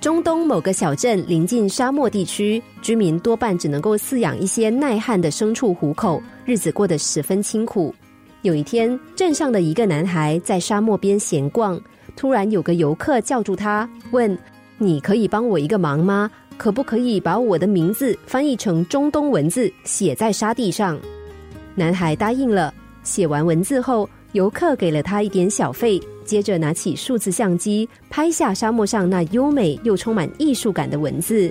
中东某个小镇临近沙漠地区，居民多半只能够饲养一些耐旱的牲畜糊口，日子过得十分清苦。有一天，镇上的一个男孩在沙漠边闲逛，突然有个游客叫住他，问：“你可以帮我一个忙吗？可不可以把我的名字翻译成中东文字，写在沙地上？”男孩答应了。写完文字后，游客给了他一点小费，接着拿起数字相机拍下沙漠上那优美又充满艺术感的文字。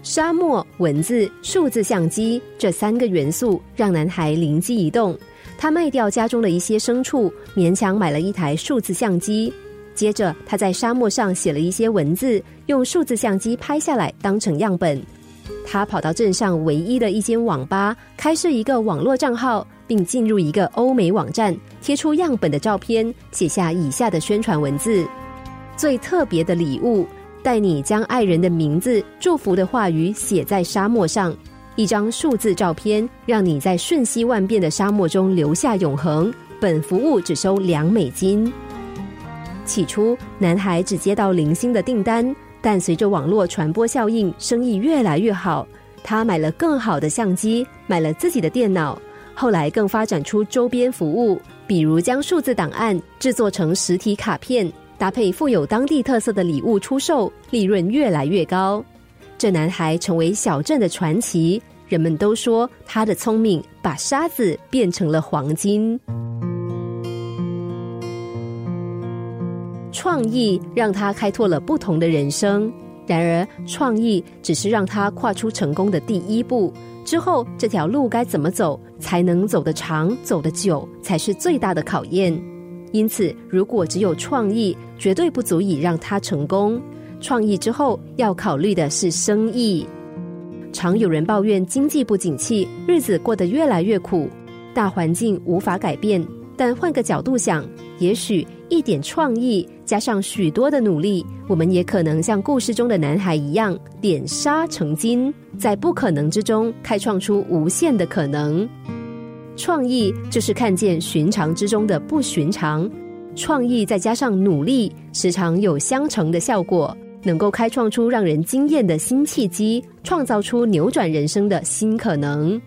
沙漠、文字、数字相机这三个元素让男孩灵机一动。他卖掉家中的一些牲畜，勉强买了一台数字相机。接着，他在沙漠上写了一些文字，用数字相机拍下来当成样本。他跑到镇上唯一的一间网吧，开设一个网络账号，并进入一个欧美网站，贴出样本的照片，写下以下的宣传文字：最特别的礼物，带你将爱人的名字、祝福的话语写在沙漠上。一张数字照片，让你在瞬息万变的沙漠中留下永恒。本服务只收两美金。起初，男孩只接到零星的订单，但随着网络传播效应，生意越来越好。他买了更好的相机，买了自己的电脑，后来更发展出周边服务，比如将数字档案制作成实体卡片，搭配富有当地特色的礼物出售，利润越来越高。这男孩成为小镇的传奇，人们都说他的聪明把沙子变成了黄金。创意让他开拓了不同的人生，然而创意只是让他跨出成功的第一步。之后这条路该怎么走才能走得长、走得久，才是最大的考验。因此，如果只有创意，绝对不足以让他成功。创意之后要考虑的是生意。常有人抱怨经济不景气，日子过得越来越苦，大环境无法改变。但换个角度想，也许一点创意加上许多的努力，我们也可能像故事中的男孩一样，点沙成金，在不可能之中开创出无限的可能。创意就是看见寻常之中的不寻常，创意再加上努力，时常有相乘的效果。能够开创出让人惊艳的新契机，创造出扭转人生的新可能。